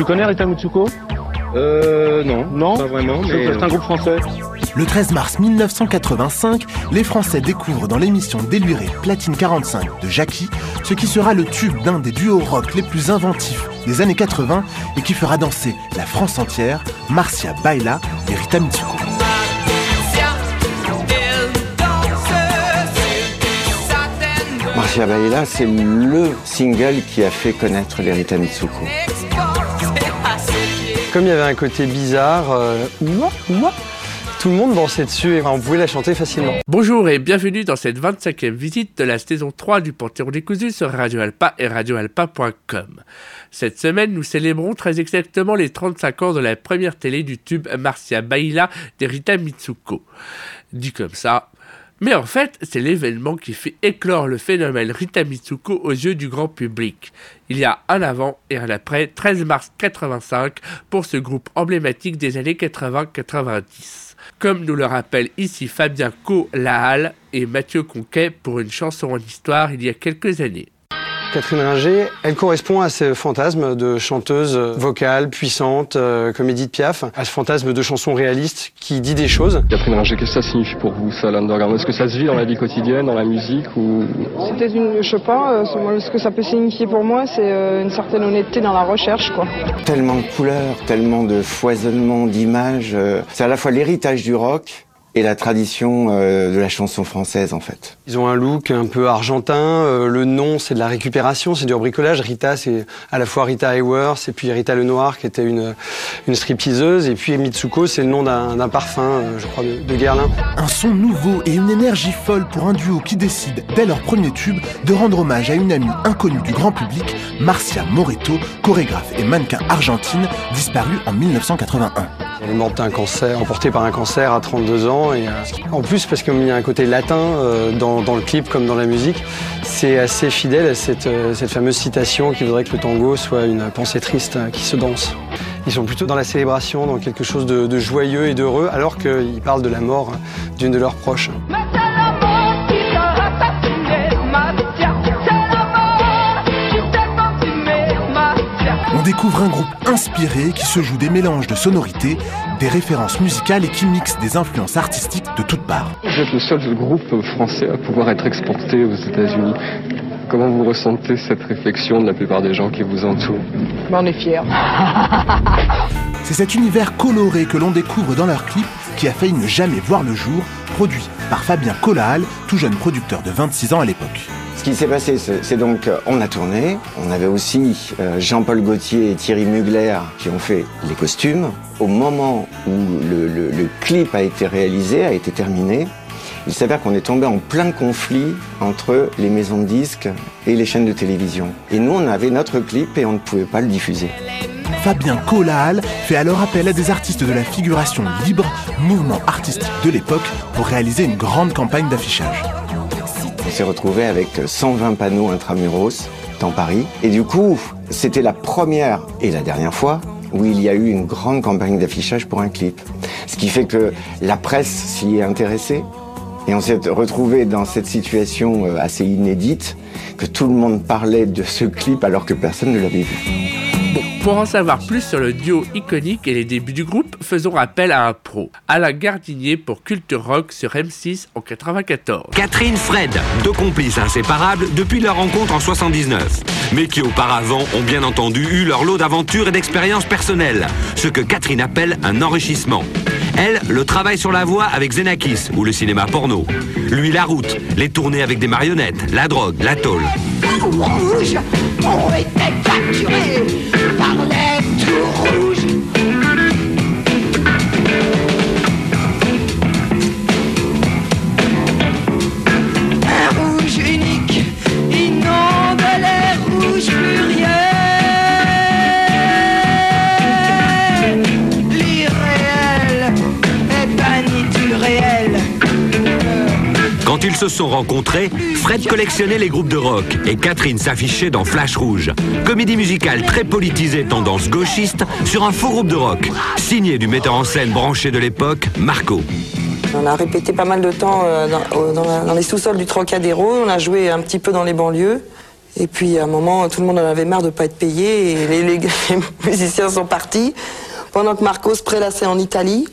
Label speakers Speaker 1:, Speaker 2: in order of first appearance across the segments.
Speaker 1: Tu connais Rita Mitsuko
Speaker 2: Euh, non.
Speaker 1: Non
Speaker 2: Pas vraiment,
Speaker 1: C'est
Speaker 2: mais.
Speaker 1: c'est un groupe français.
Speaker 3: Le 13 mars 1985, les Français découvrent dans l'émission Déluré Platine 45 de Jackie ce qui sera le tube d'un des duos rock les plus inventifs des années 80 et qui fera danser la France entière, Marcia Baila et Rita Mitsuko.
Speaker 4: Marcia Baila, c'est le single qui a fait connaître les Rita Mitsuko.
Speaker 2: Comme il y avait un côté bizarre, euh, tout le monde dansait dessus et on pouvait la chanter facilement.
Speaker 5: Bonjour et bienvenue dans cette 25e visite de la saison 3 du Panthéon décousu sur Radio Alpa et radioalpa.com. Cette semaine, nous célébrons très exactement les 35 ans de la première télé du tube Marcia Baila d'Erita Mitsuko. Dit comme ça. Mais en fait, c'est l'événement qui fait éclore le phénomène Rita Mitsuko aux yeux du grand public. Il y a un avant et un après 13 mars 85 pour ce groupe emblématique des années 80-90 comme nous le rappellent ici Fabien Co-Lahalle et Mathieu Conquet pour une chanson en histoire il y a quelques années.
Speaker 2: Catherine Ringer, elle correspond à ce fantasme de chanteuse vocale, puissante, euh, comédie de Piaf, à ce fantasme de chanson réaliste qui dit des choses.
Speaker 6: Catherine Ringer, qu'est-ce que ça signifie pour vous, ça, l'underground? Est-ce que ça se vit dans la vie quotidienne, dans la musique ou...
Speaker 7: C'était une, je sais pas, euh, ce que ça peut signifier pour moi, c'est euh, une certaine honnêteté dans la recherche, quoi.
Speaker 4: Tellement de couleurs, tellement de foisonnement d'images. euh, c'est à la fois l'héritage du rock et la tradition euh, de la chanson française, en fait.
Speaker 2: Ils ont un look un peu argentin, euh, le nom c'est de la récupération, c'est du bricolage. Rita c'est à la fois Rita Hayworth et puis Rita Lenoir qui était une, une stripteaseuse et puis Mitsuko c'est le nom d'un parfum, euh, je crois, de, de Guerlain.
Speaker 3: Un son nouveau et une énergie folle pour un duo qui décide, dès leur premier tube, de rendre hommage à une amie inconnue du grand public, Marcia Moreto, chorégraphe et mannequin argentine, disparue en 1981.
Speaker 2: Elle est morte d'un cancer, emportée par un cancer à 32 ans. Euh, en plus, parce qu'il y a un côté latin euh, dans, le clip comme dans la musique, c'est assez fidèle à cette, euh, fameuse citation qui voudrait que le tango soit une pensée triste qui se danse. Ils sont plutôt dans la célébration, dans quelque chose de, joyeux et d'heureux, alors qu'ils parlent de la mort euh, d'une de leurs proches.
Speaker 3: Découvre un groupe inspiré qui se joue des mélanges de sonorités, des références musicales et qui mixe des influences artistiques de toutes parts.
Speaker 6: Vous êtes le seul groupe français à pouvoir être exporté aux États-Unis. Comment vous ressentez cette réflexion de la plupart des gens qui vous entourent?
Speaker 7: Ben, on est fiers.
Speaker 3: C'est cet univers coloré que l'on découvre dans leur clip qui a failli ne jamais voir le jour, produit par Fabien Collahal, tout jeune producteur de 26 ans à l'époque.
Speaker 4: Ce qui s'est passé, c'est donc, euh, on a tourné. On avait aussi euh, Jean-Paul Gaultier et Thierry Mugler qui ont fait les costumes. Au moment où le clip a été réalisé, a été terminé, il s'avère qu'on est tombé en plein conflit entre les maisons de disques et les chaînes de télévision. Et nous, on avait notre clip et on ne pouvait pas le diffuser.
Speaker 3: Fabien Collahal fait alors appel à des artistes de la figuration libre, mouvement artistique de l'époque, pour réaliser une grande campagne d'affichage.
Speaker 4: On s'est retrouvé avec 120 panneaux intramuros dans Paris. Et du coup, c'était la première et la dernière fois où il y a eu une grande campagne d'affichage pour un clip. Ce qui fait que la presse s'y est intéressée. Et on s'est retrouvé dans cette situation euh, assez inédite que tout le monde parlait de ce clip alors que personne ne l'avait vu.
Speaker 5: Pour en savoir plus sur le duo iconique et les débuts du groupe, faisons appel à un pro, Alain Gardinier pour Culture Rock sur M6 en 94.
Speaker 8: Catherine Fred, deux complices inséparables depuis leur rencontre en 79, mais qui auparavant ont bien entendu eu leur lot d'aventures et d'expériences personnelles, ce que Catherine appelle un enrichissement. Elle, le travail sur la voie avec Xenakis ou le cinéma porno. Lui, la route, les tournées avec des marionnettes, la drogue, la tôle.
Speaker 9: capturés par
Speaker 8: rencontrés, Fred collectionnait les groupes de rock et Catherine s'affichait dans Flash Rouge, comédie musicale très politisée tendance gauchiste sur un faux groupe de rock, signé du metteur en scène branché de l'époque, Marco.
Speaker 10: On a répété pas mal de temps euh, dans, les sous-sols du Trocadéro, on a joué un petit peu dans les banlieues.
Speaker 1: Et puis à un moment, tout le monde en avait marre de ne pas être payé et les, les- les musiciens sont partis. Pendant que Marco se prélassait en Italie.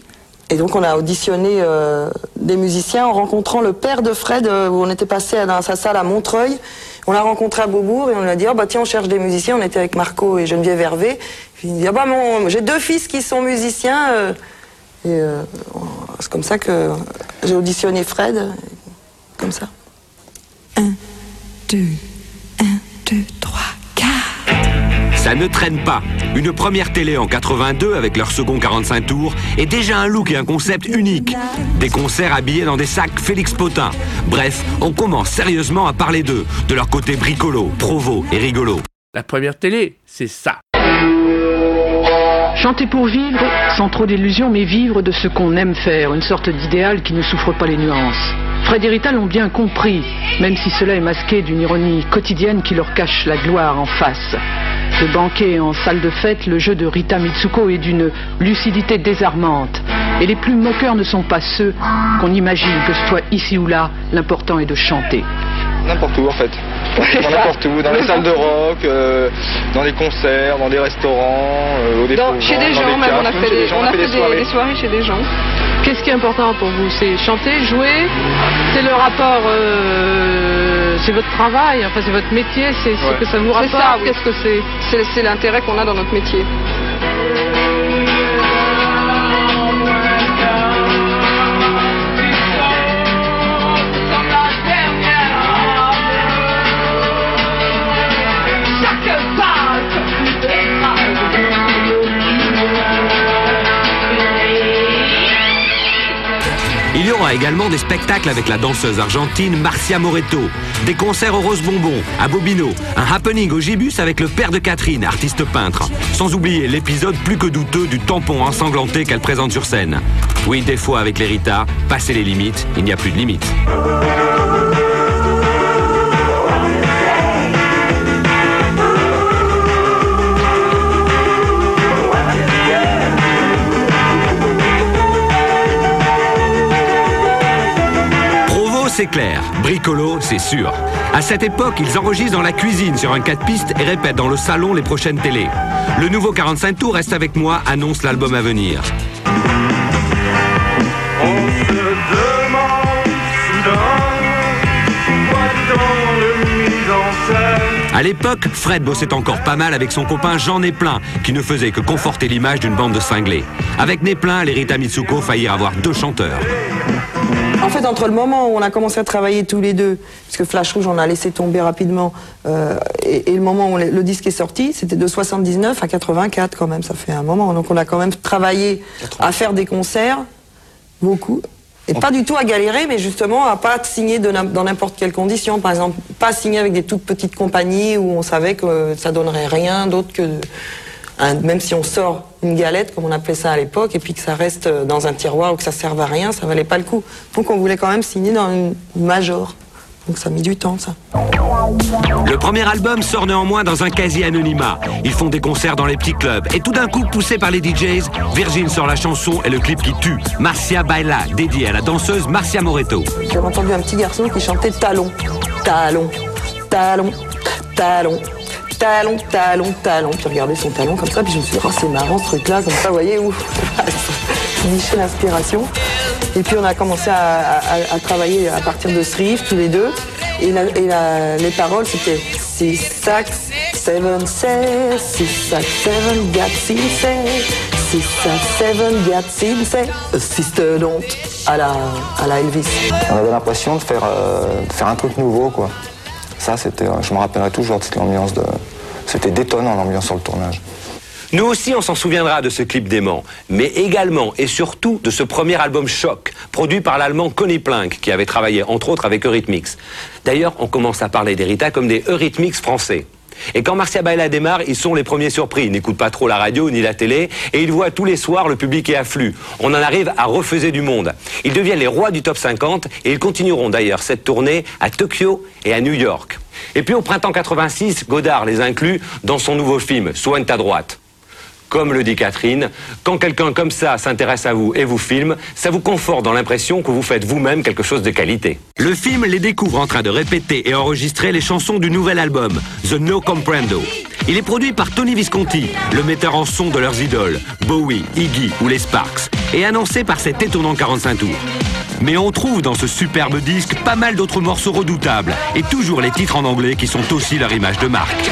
Speaker 1: Et donc on a auditionné euh, des musiciens en rencontrant le père de Fred, euh, où on était passé dans sa salle à Montreuil. On l'a rencontré à Beaubourg et on lui a dit, oh, bah tiens, on cherche des musiciens. On était avec Marco et Geneviève Hervé. Il dit, ah bah j'ai deux fils qui sont musiciens. euh, c'est comme ça que j'ai auditionné Fred, comme ça.
Speaker 9: Deux, un, deux, trois, quatre.
Speaker 8: Ça ne traîne pas. Une première télé en 82 avec leur second 45 tours est déjà un look et un concept unique. Des concerts habillés dans des sacs Félix Potin. Bref, on commence sérieusement à parler d'eux, de leur côté bricolo, provo et rigolo.
Speaker 5: La première télé, c'est ça.
Speaker 10: Chanter pour vivre, sans trop d'illusions, mais vivre de ce qu'on aime faire, une sorte d'idéal qui ne souffre pas les nuances. Fred et Rita l'ont bien compris, même si cela est masqué d'une ironie quotidienne qui leur cache la gloire en face. Le banquet en salle de fête, le jeu de Rita Mitsuko est d'une lucidité désarmante. Et les plus moqueurs ne sont pas ceux qu'on imagine que ce soit ici ou là, l'important est de chanter.
Speaker 11: N'importe où en fait. Dans n'importe où, dans les salles de rock, euh, dans les concerts, dans des restaurants, euh, au défaut,
Speaker 7: chez des
Speaker 11: dans
Speaker 7: gens, même, on a fait des,
Speaker 11: gens,
Speaker 7: on a fait des,
Speaker 11: soirées.
Speaker 7: des soirées chez des gens.
Speaker 10: Qu'est-ce qui est important pour vous? C'est chanter, jouer? C'est le rapport, euh, c'est votre travail, enfin c'est votre métier, c'est ce
Speaker 7: Ouais.
Speaker 10: que ça vous
Speaker 7: C'est
Speaker 10: rapporte. Qu'est-ce que C'est
Speaker 7: c'est l'intérêt qu'on a dans notre métier.
Speaker 8: Aura également des spectacles avec la danseuse argentine Marcia Moreto, des concerts au Rose Bonbon, à Bobino, un happening au Gibus avec le père de Catherine, artiste peintre, sans oublier l'épisode plus que douteux du tampon ensanglanté qu'elle présente sur scène. Oui, des fois avec les Rita, passer les limites, il n'y a plus de limites. C'est clair. Bricolo, c'est sûr. À cette époque, ils enregistrent dans la cuisine sur un 4 pistes et répètent dans le salon les prochaines télés. Le nouveau 45 tours Reste avec moi annonce l'album à venir. À l'époque, Fred bossait encore pas mal avec son copain Jean Néplin, qui ne faisait que conforter l'image d'une bande de cinglés. Avec Néplin, les Rita Mitsuko faillirent avoir deux chanteurs.
Speaker 1: En fait, entre le moment où on a commencé à travailler tous les deux, parce que Flash Rouge, on a laissé tomber rapidement, euh, et, et le moment où le, disque est sorti, c'était de 79 à 84 quand même, ça fait un moment. Donc on a quand même travaillé à faire des concerts, beaucoup. Et pas du tout à galérer, mais justement à pas signer de dans n'importe quelle condition. Par exemple, pas signer avec des toutes petites compagnies où on savait que ça donnerait rien d'autre que un- même si on sort une galette, comme on appelait ça à l'époque, et puis que ça reste euh, dans un tiroir ou que ça serve à rien, ça valait pas le coup. Donc on voulait quand même signer dans une major. Donc ça a mis du temps, ça.
Speaker 8: Le premier album sort néanmoins dans un quasi-anonymat. Ils font des concerts dans les petits clubs. Et tout d'un coup, poussé par les DJs, Virgin sort la chanson et le clip qui tue. Marcia Baila, dédié à la danseuse Marcia Moreto.
Speaker 1: J'ai entendu un petit garçon qui chantait talon, talon, talon, talon, talon, talon, talon. Puis regardez son talon comme ça, puis je me suis dit, oh, c'est marrant ce truc-là, comme ça, vous voyez, où nicher l'inspiration. Et puis on a commencé à, travailler à partir de ce tous les deux. Et, les paroles, c'était 6 sacs, 7 c'est 6 sacs, 7 got 6 c'est 6 sacs, 7 got 6 c'est sister don't à la, à la Elvis.
Speaker 11: On avait l'impression de faire, euh, de faire un truc nouveau, quoi. C'était, je me rappellerai toujours de cette ambiance. C'était détonnant l'ambiance sur le tournage.
Speaker 8: Nous aussi, on s'en souviendra de ce clip dément, mais également et surtout de ce premier album Choc, produit par l'allemand Conny Planck, qui avait travaillé entre autres avec Eurythmics. D'ailleurs, on commence à parler d'Erita comme des Eurythmics français. Et quand Marcia Baila démarre, ils sont les premiers surpris. Ils n'écoutent pas trop la radio ni la télé et ils voient tous les soirs le public est afflux. On en arrive à refuser du monde. Ils deviennent les rois du top 50 et ils continueront d'ailleurs cette tournée à Tokyo et à New York. Et puis au printemps 86, Godard les inclut dans son nouveau film Soigne ta droite. Comme le dit Catherine, quand quelqu'un comme ça s'intéresse à vous et vous filme, ça vous conforte dans l'impression que vous faites vous-même quelque chose de qualité. Le film les découvre en train de répéter et enregistrer les chansons du nouvel album, The No Comprendo. Il est produit par Tony Visconti, le metteur en son de leurs idoles, Bowie, Iggy ou les Sparks, et annoncé par cet étonnant 45 tours. Mais on trouve dans ce superbe disque pas mal d'autres morceaux redoutables, et toujours les titres en anglais qui sont aussi leur image de marque.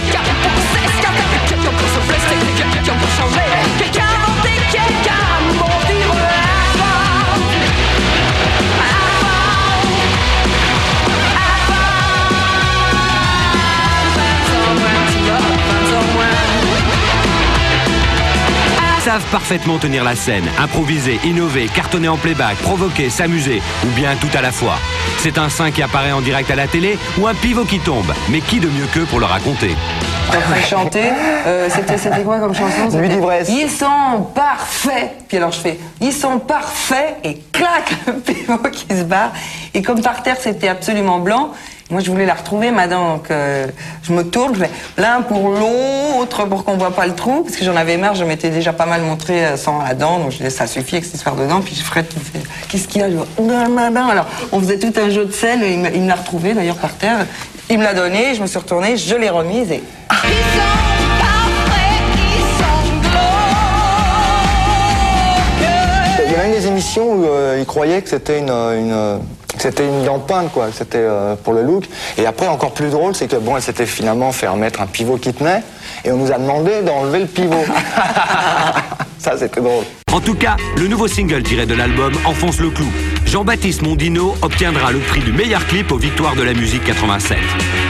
Speaker 8: Savent parfaitement tenir la scène, improviser, innover, cartonner en playback, provoquer, s'amuser, ou bien tout à la fois. C'est un sein qui apparaît en direct à la télé ou un pivot qui tombe. Mais qui de mieux qu'eux pour le raconter
Speaker 1: chanter, euh, c'était c'était quoi comme chanson?
Speaker 11: D'ivresse.
Speaker 1: Ils sont parfaits. Puis alors je fais, ils sont parfaits et clac, le pivot qui se barre. Et comme par terre c'était absolument blanc, moi je voulais la retrouver, madame. Donc euh, je me tourne, je fais l'un pour l'autre pour qu'on voit pas le trou, parce que j'en avais marre, je m'étais déjà pas mal montré euh, sans la dent, donc je dis ça suffit avec cette histoire de dents. Puis Fred qui fait, qu'est-ce qu'il y a Je non. Alors on faisait tout un jeu de scène, et il me, il me l'a retrouvé d'ailleurs par terre. Il me l'a donné, je me suis retournée, je l'ai remise et
Speaker 11: Il y a même des émissions où euh, ils croyaient que c'était une, c'était une dent peinte, quoi, c'était euh, pour le look. Et après, encore plus drôle, c'est que bon, elle s'était finalement fait remettre un pivot qui tenait, et on nous a demandé d'enlever le pivot. Ça, c'était drôle.
Speaker 8: En tout cas, le nouveau single tiré de l'album enfonce le clou. Jean-Baptiste Mondino obtiendra le prix du meilleur clip aux Victoires de la musique 87.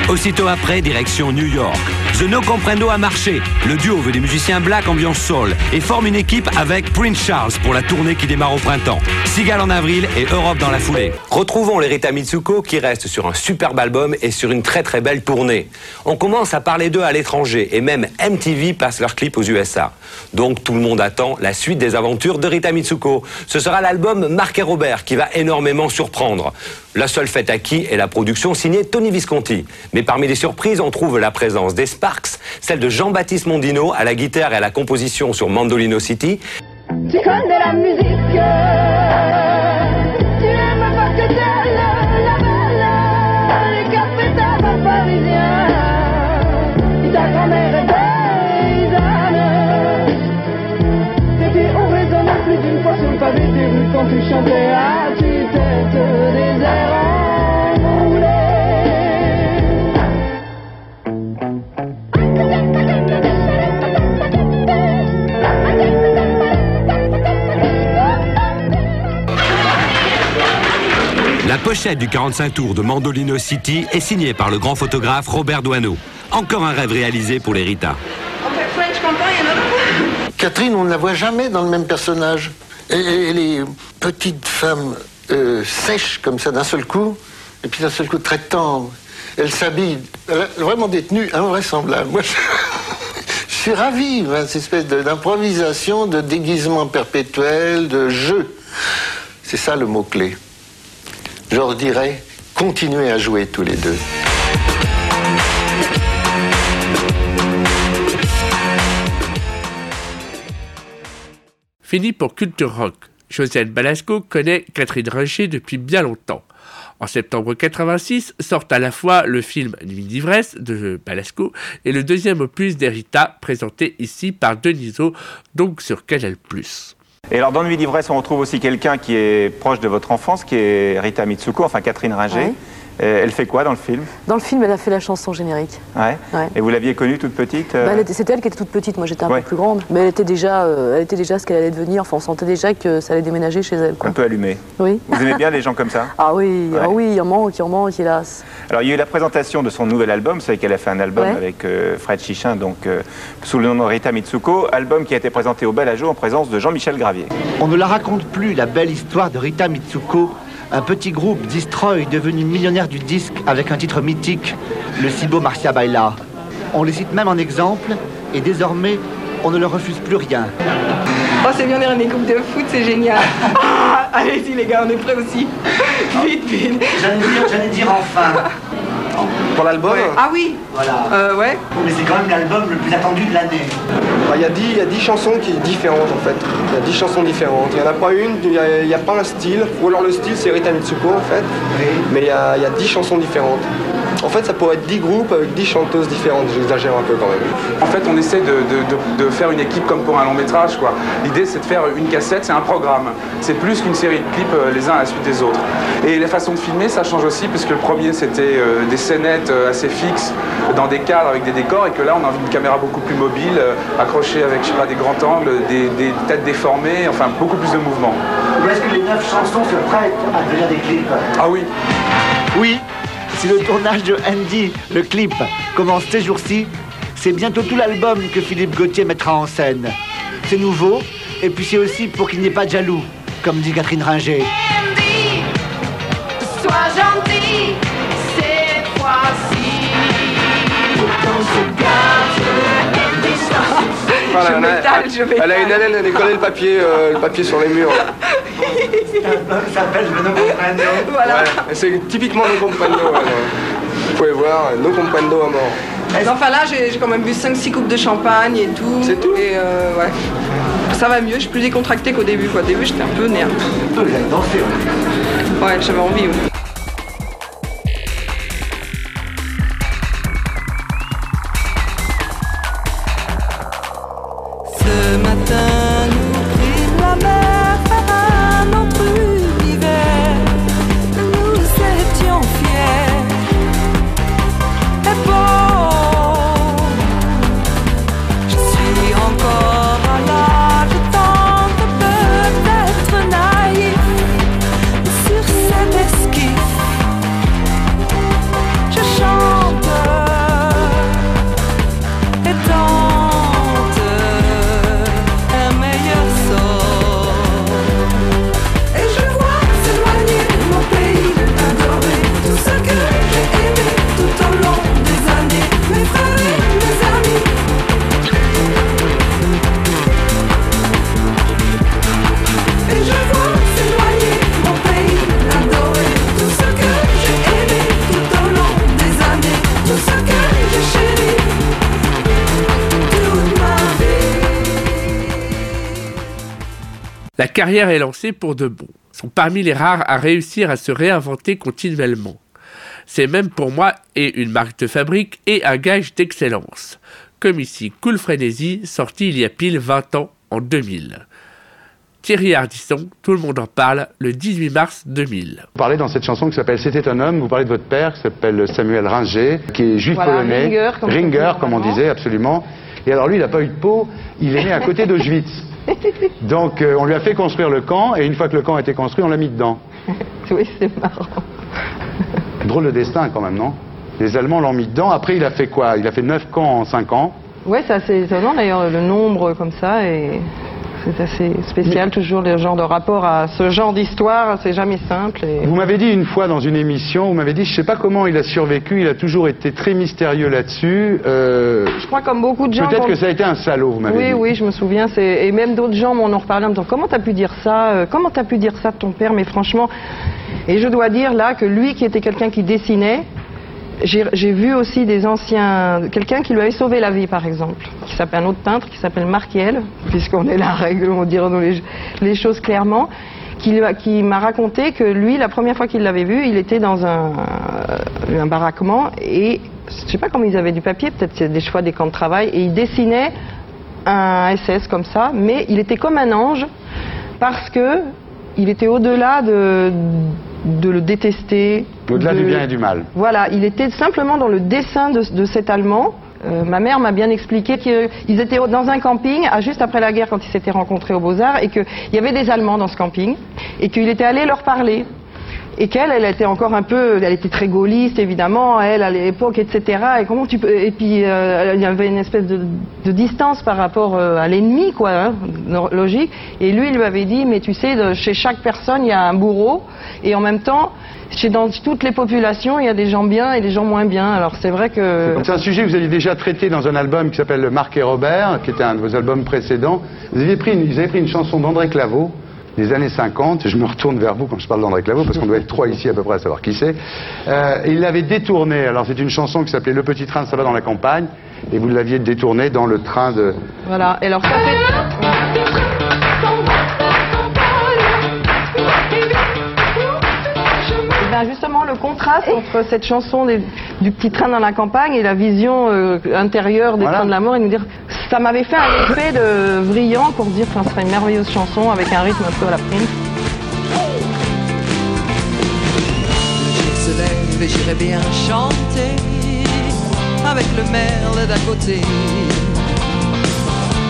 Speaker 8: Aussitôt après, direction New York. The No Comprendo a marché. Le duo veut des musiciens black ambiance soul et forme une équipe avec Prince Charles pour la tournée qui démarre au printemps. Sigal en avril et Europe dans la foulée. Retrouvons les Rita Mitsuko qui restent sur un superbe album et sur une très très belle tournée. On commence à parler d'eux à l'étranger et même MTV passe leurs clips aux USA. Donc tout le monde attend la suite des aventures de Rita Mitsuko. Ce sera l'album Marc et Robert qui va énormément surprendre. La seule fête à qui est la production signée Tony Visconti. Mais parmi les surprises, on trouve la présence des Sparks, celle de Jean-Baptiste Mondino à la guitare et à la composition sur Mandolino City,
Speaker 12: Quand tu chantais à tue-tête des airs enroulés
Speaker 8: La pochette du 45 tours de Mandolino City est signée par le grand photographe Robert Doisneau. Encore un rêve réalisé pour les Rita.
Speaker 13: Catherine, on ne la voit jamais dans le même personnage. Elle, elle est petite femme euh, sèche comme ça d'un seul coup, et puis d'un seul coup très tendre. Elle s'habille, elle a vraiment des tenues invraisemblables. Moi, je, suis ravi, hein, cette espèce d'improvisation, de déguisement perpétuel, de jeu. C'est ça le mot-clé. Je leur dirais, continuez à jouer tous les deux.
Speaker 5: Fini pour Culture Rock. Josiane Balasco connaît Catherine Ringer depuis bien longtemps. En septembre 86 sort à la fois le film Nuit d'ivresse de Balasco et le deuxième opus d'Erita présenté ici par Deniso, donc sur Canal+.
Speaker 14: Et alors dans Nuit d'ivresse, on retrouve aussi quelqu'un qui est proche de votre enfance, qui est Rita Mitsuko, enfin Catherine Ringer. Elle fait quoi dans le film?
Speaker 15: Dans le film, elle a fait la chanson générique.
Speaker 14: ouais.
Speaker 15: Ouais.
Speaker 14: Et vous l'aviez connue toute petite euh,
Speaker 15: Bah, C'était elle qui était toute petite, moi j'étais un
Speaker 14: Ouais.
Speaker 15: peu plus grande. Mais elle était déjà, euh, elle était déjà ce qu'elle allait devenir. Enfin, on sentait déjà que ça allait déménager chez elle. Quoi.
Speaker 14: Un peu allumée.
Speaker 15: Oui.
Speaker 14: Vous aimez bien les gens comme ça?
Speaker 15: Ah oui,
Speaker 14: Ouais.
Speaker 15: ah oui, il en manque, il en manque, hélas.
Speaker 14: Alors il y a eu la présentation de son nouvel album, c'est vrai qu'elle a fait un album
Speaker 15: Ouais.
Speaker 14: avec euh, Fred Chichin, donc euh, sous le nom de Rita Mitsuko, album qui a été présenté au Bel Ajo en présence de Jean-Michel Gravier.
Speaker 16: On ne la raconte plus, la belle histoire de Rita Mitsuko, un petit groupe Destroy devenu millionnaire du disque avec un titre mythique, le Cibo Marcia Baila. On les cite même en exemple et désormais on ne leur refuse plus rien.
Speaker 17: Oh, c'est bien, on est une coupe de foot, c'est génial. Ah, Allez-y, les gars, on est prêts aussi. Vite, vite.
Speaker 16: J'allais dire, j'allais dire enfin.
Speaker 18: Pour l'album
Speaker 1: Ah oui
Speaker 16: Voilà.
Speaker 1: Euh, ouais.
Speaker 16: Mais c'est quand même l'album le plus attendu de l'année.
Speaker 18: Bah, Il y, a dix- il y a 10 chansons qui sont différentes en fait. Il y a 10 chansons différentes. Il n'y en a pas une, il n'y a, y pas un style. Ou alors le style c'est Rita Mitsuko en fait. Mais il y, a, il y a 10 chansons différentes. En fait ça pourrait être 10 groupes avec 10 chanteuses différentes. J'exagère un peu quand même.
Speaker 19: En fait, on essaie de, de- de- de faire une équipe comme pour un long métrage. quoi. L'idée, c'est de faire une cassette, c'est un programme. C'est plus qu'une série de clips euh, les uns à la suite des autres. Et la façon de filmer, ça change aussi, puisque le premier, c'était euh, des scénettes euh, assez fixes, dans des cadres avec des décors, et que là, on a envie d'une caméra beaucoup plus mobile, accrochée avec, je sais pas, des grands angles, des, des têtes déformées, enfin, beaucoup plus de mouvement.
Speaker 16: Ou est-ce que les neuf chansons se prêtent à devenir des clips?
Speaker 19: Ah oui
Speaker 16: Oui, si le tournage de Andy, le clip, commence ces jours-ci, c'est bientôt tout l'album que Philippe Gauthier mettra en scène. C'est nouveau, et puis c'est aussi pour qu'il n'y ait pas de jaloux, comme dit Catherine Ringer.
Speaker 9: Sois gentil cette fois-ci.
Speaker 18: Voilà,
Speaker 1: Je
Speaker 18: elle, a,
Speaker 1: m'étale, je
Speaker 18: elle a une haleine, elle a collé le papier, euh, le papier sur les murs.
Speaker 16: S'appelle.
Speaker 1: Voilà.
Speaker 18: Ouais, c'est typiquement No Comprendo. ouais, ouais. Vous pouvez voir, No Comprendo à mort.
Speaker 1: Mais Enfin là, j'ai quand même bu 5-6 coupes de champagne et tout. C'est tout Et euh, ouais. Ça va mieux, je suis plus décontractée qu'au début. Quoi. Au début, j'étais un peu.
Speaker 16: Vous avez dansé,
Speaker 1: Ouais, j'avais envie. ouais.
Speaker 5: Carrière est lancée pour de bon. Ils sont parmi les rares à réussir à se réinventer continuellement. C'est même pour moi et une marque de fabrique et un gage d'excellence. Comme ici Cool Frenzy, sorti il y a pile 20 ans en 2000. Thierry Ardisson, tout le monde en parle, le 18 mars 2000.
Speaker 20: Vous parlez dans cette chanson qui s'appelle C'était un homme, vous parlez de votre père qui s'appelle Samuel Ringer, qui est juif
Speaker 1: Voilà,
Speaker 20: polonais.
Speaker 1: Ringer, comme on
Speaker 20: Ringer, comme on disait, absolument. Et alors lui, il n'a pas eu de peau, il est né à côté d'Auschwitz. Donc euh, on lui a fait construire le camp, et une fois que le camp a été construit, on l'a mis dedans.
Speaker 1: Oui, c'est marrant.
Speaker 20: Drôle de destin quand même, non? Les Allemands l'ont mis dedans, après il a fait quoi? Il a fait 9 camps en 5 ans.
Speaker 1: Ouais, c'est assez étonnant d'ailleurs, le nombre comme ça. Et c'est assez spécial, toujours le genre de rapport à ce genre d'histoire. C'est jamais simple. Et...
Speaker 20: Vous m'avez dit une fois dans une émission, vous m'avez dit, je sais pas comment il a survécu, il a toujours été très mystérieux là-dessus. Euh,
Speaker 1: Je crois comme beaucoup de gens.
Speaker 20: Peut-être que ça a été un salaud, vous m'avez
Speaker 1: Oui,
Speaker 20: dit.
Speaker 1: oui, je me souviens. Et même d'autres gens m'en ont reparlé en me disant Comment t'as pu dire ça euh, Comment t'as pu dire ça de ton père Mais franchement, et je dois dire là que lui qui était quelqu'un qui dessinait, j'ai vu aussi des anciens. Quelqu'un qui lui avait sauvé la vie, par exemple, qui s'appelle un autre peintre qui s'appelle Marquiel, puisqu'on est la règle, on dirait les, choses clairement. Qui, m'a raconté que lui, la première fois qu'il l'avait vu, il était dans un, euh, baraquement et je sais pas comment ils avaient du papier, peut-être c'est des choix des camps de travail, et il dessinait un SS comme ça, mais il était comme un ange parce que il était au-delà de, de le détester.
Speaker 20: Au-delà
Speaker 1: de-
Speaker 20: du bien et du mal.
Speaker 1: Voilà, il était simplement dans le dessin de, de cet Allemand. Euh, ma mère m'a bien expliqué qu'ils étaient dans un camping, à- juste après la guerre, quand ils s'étaient rencontrés au Beaux-Arts, et qu'il y avait des Allemands dans ce camping, et qu'il était allé leur parler. Et qu'elle, elle était encore un peu, elle était très gaulliste évidemment, elle à l'époque, etc. Et comment tu peux, et puis euh, il y avait une espèce de, distance par rapport euh, à l'ennemi, quoi, hein, logique. Et lui, il lui avait dit, mais tu sais, chez chaque personne, il y a un bourreau, et en même temps, chez dans toutes les populations, il y a des gens bien et des gens moins bien. Alors c'est vrai que
Speaker 20: C'est un sujet que vous aviez déjà traité dans un album qui s'appelle Marc et Robert, qui était un de vos albums précédents. Vous aviez pris une, vous avez pris une chanson d'André Claveau, des années 50. Je me retourne vers vous quand je parle d'André Claveau, parce qu'on doit être trois ici à peu près à savoir qui c'est. Euh, il l'avait détourné. Alors c'est une chanson qui s'appelait Le petit train, ça va dans la campagne. Et vous l'aviez détourné dans le train de...
Speaker 17: Voilà, et alors ça fait... Eh ben, justement, le contraste entre cette chanson des- du petit train dans la campagne et la vision euh, intérieure des trains de l'amour, et nous dire, ça m'avait fait un effet de brillant pour dire que ce serait une merveilleuse chanson avec un rythme un peu à la prime.
Speaker 9: Le se lève et bien chanter avec le merle d'à côté.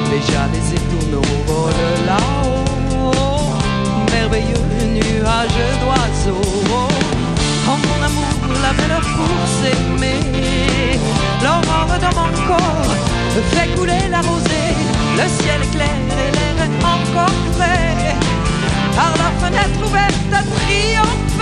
Speaker 9: Déjà les étourneaux volent là-haut, merveilleux nuage d'oiseaux. Oh mon amour, la belle pour s'aimer. L'aurore dans mon corps fait couler la rosée. Le ciel est clair et l'air est encore frais. Par la fenêtre ouverte triomphe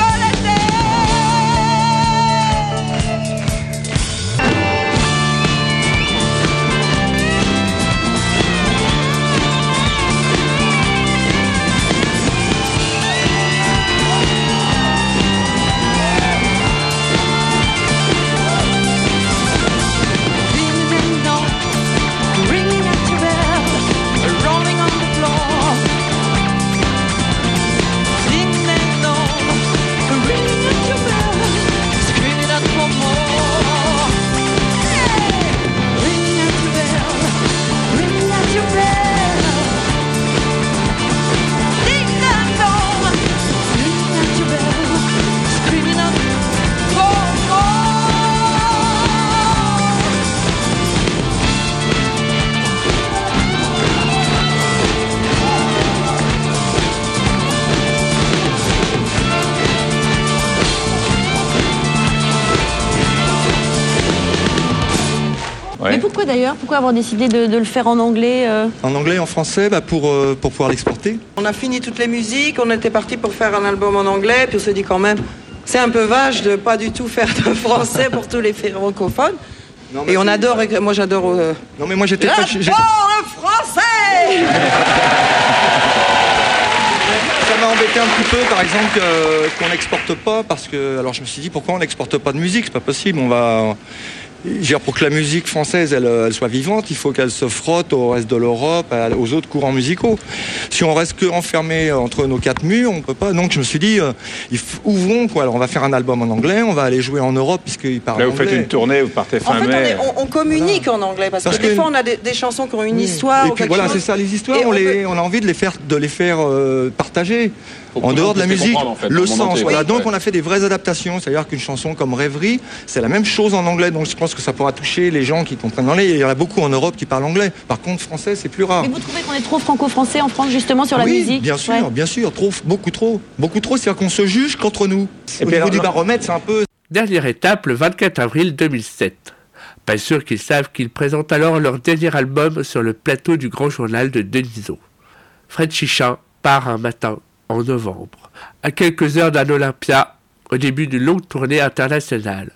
Speaker 21: pourquoi d'ailleurs Pourquoi avoir décidé de, de le faire en anglais euh
Speaker 22: En anglais, en français, bah, pour, euh, pour pouvoir l'exporter.
Speaker 1: On a fini toutes les musiques, on était parti pour faire un album en anglais, puis on s'est dit quand même, c'est un peu vache de pas du tout faire de français pour tous les francophones. Et on adore, moi j'adore. euh,
Speaker 22: Non, mais moi j'étais
Speaker 1: J'adore le français
Speaker 22: Ça m'a embêté un petit peu, par exemple, qu'on n'exporte pas, parce que. Alors je me suis dit, pourquoi on n'exporte pas de musique? C'est pas possible, on va. Pour que la musique française elle, elle soit vivante, il faut qu'elle se frotte au reste de l'Europe, aux autres courants musicaux. Si on reste que enfermé entre nos quatre murs, on peut pas. Donc je me suis dit, euh, ouvrons quoi. Alors on va faire un album en anglais, on va aller jouer en Europe puisqu'il parle
Speaker 14: Là, vous
Speaker 22: anglais.
Speaker 14: faites une tournée, vous partez
Speaker 1: En
Speaker 14: fin
Speaker 1: fait, on,
Speaker 14: mai.
Speaker 1: est- on- on communique en anglais parce,
Speaker 22: Parce
Speaker 1: que, des fois on a des, des chansons qui ont une histoire.
Speaker 22: Et
Speaker 1: ou
Speaker 22: puis
Speaker 1: quelque
Speaker 22: voilà,
Speaker 1: chose.
Speaker 22: c'est ça, les histoires,
Speaker 1: Et
Speaker 22: on,
Speaker 1: on
Speaker 22: les, on a envie de les faire, de les faire euh, partager. En dehors de la musique,
Speaker 14: en fait,
Speaker 22: le sens.
Speaker 14: entier.
Speaker 22: Voilà.
Speaker 14: Oui,
Speaker 22: Donc on a fait des vraies adaptations, c'est-à-dire qu'une chanson comme Rêverie, c'est la même chose en anglais, donc je pense que ça pourra toucher les gens qui comprennent l'anglais. Il y en a beaucoup en Europe qui parlent anglais. Par contre, français, c'est plus rare.
Speaker 21: Mais vous trouvez qu'on est trop franco-français en France justement sur la
Speaker 22: oui,
Speaker 21: musique
Speaker 22: bien sûr,
Speaker 21: Ouais.
Speaker 22: bien sûr, trop, beaucoup trop, beaucoup trop. C'est-à-dire qu'on se juge qu'entre nous. Au niveau du baromètre, c'est un peu.
Speaker 5: Dernière étape, le 24 avril 2007. Pas sûr qu'ils savent qu'ils présentent alors leur dernier album sur le plateau du grand journal de Denisot. Fred Chichin part un matin en novembre, à quelques heures d'un Olympia, au début d'une longue tournée internationale.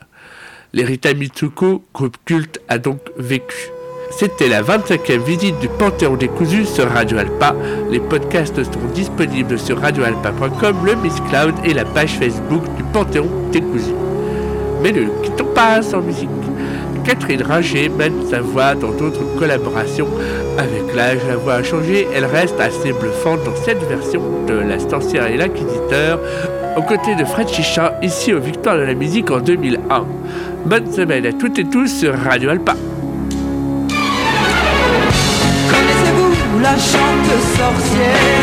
Speaker 5: L'Erita Mitsuko, groupe culte, a donc vécu. C'était la 25e visite du Panthéon décousu sur Radio Alpa. Les podcasts sont disponibles sur radioalpa.com, le Miss Cloud et la page Facebook du Panthéon décousu. Mais ne quittons pas sans musique. Catherine Ringer mène sa voix dans d'autres collaborations. Avec l'âge, la voix a changé, elle reste assez bluffante dans cette version de La Stancière et l'Inquisiteur, aux côtés de Fred Chichin, ici au Victoire de la musique en 2001. Bonne semaine à toutes et tous sur Radio Alpa.
Speaker 9: Connaissez-vous la chante sorcière?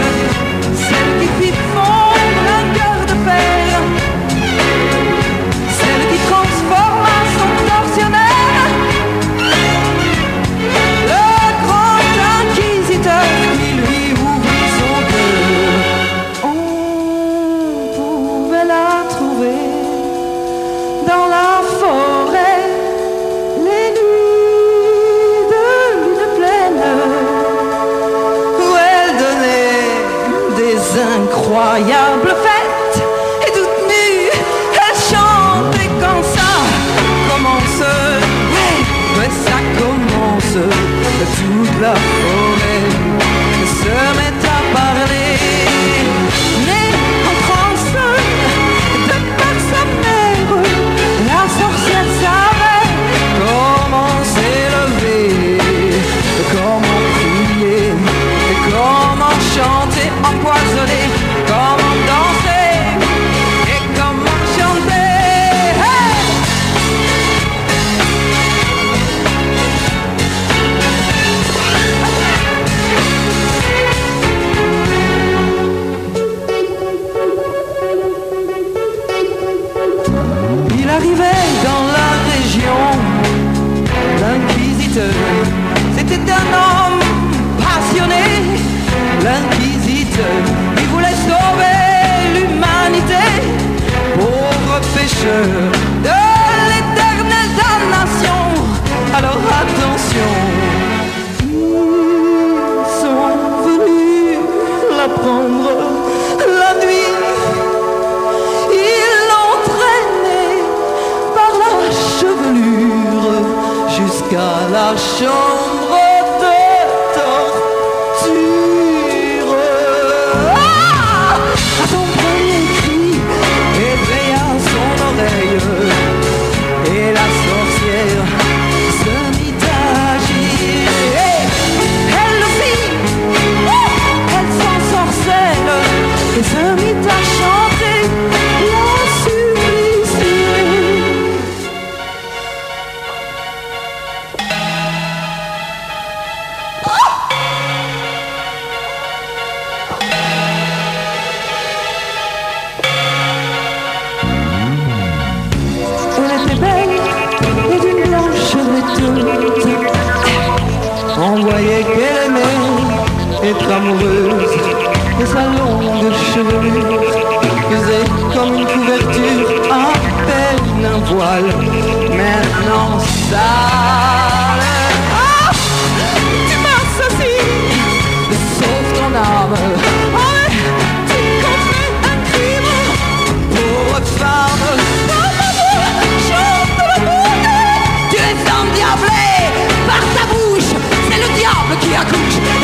Speaker 9: Incroyables fêtes et toute nue elle chantait quand ça commence ouais, ouais ça commence. Toute la forêt se met C'était un homme passionné, l'inquisiteur. Il voulait sauver l'humanité, pauvre pécheur de l'éternelle damnation. Alors attention, ils sont venus l'apprendre. yo.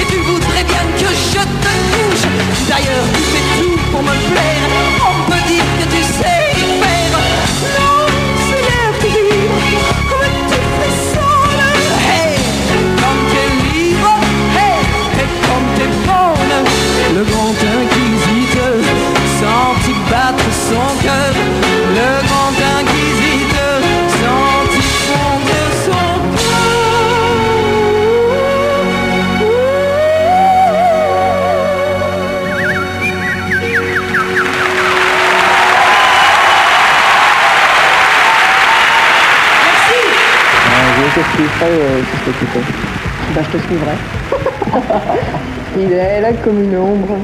Speaker 9: Et tu voudrais bien que je te touche D'ailleurs tu fais tout pour me plaire. qui
Speaker 23: est prêt pour euh, s'occuper. Bah, ben, je te suivrai. Il est là comme une ombre.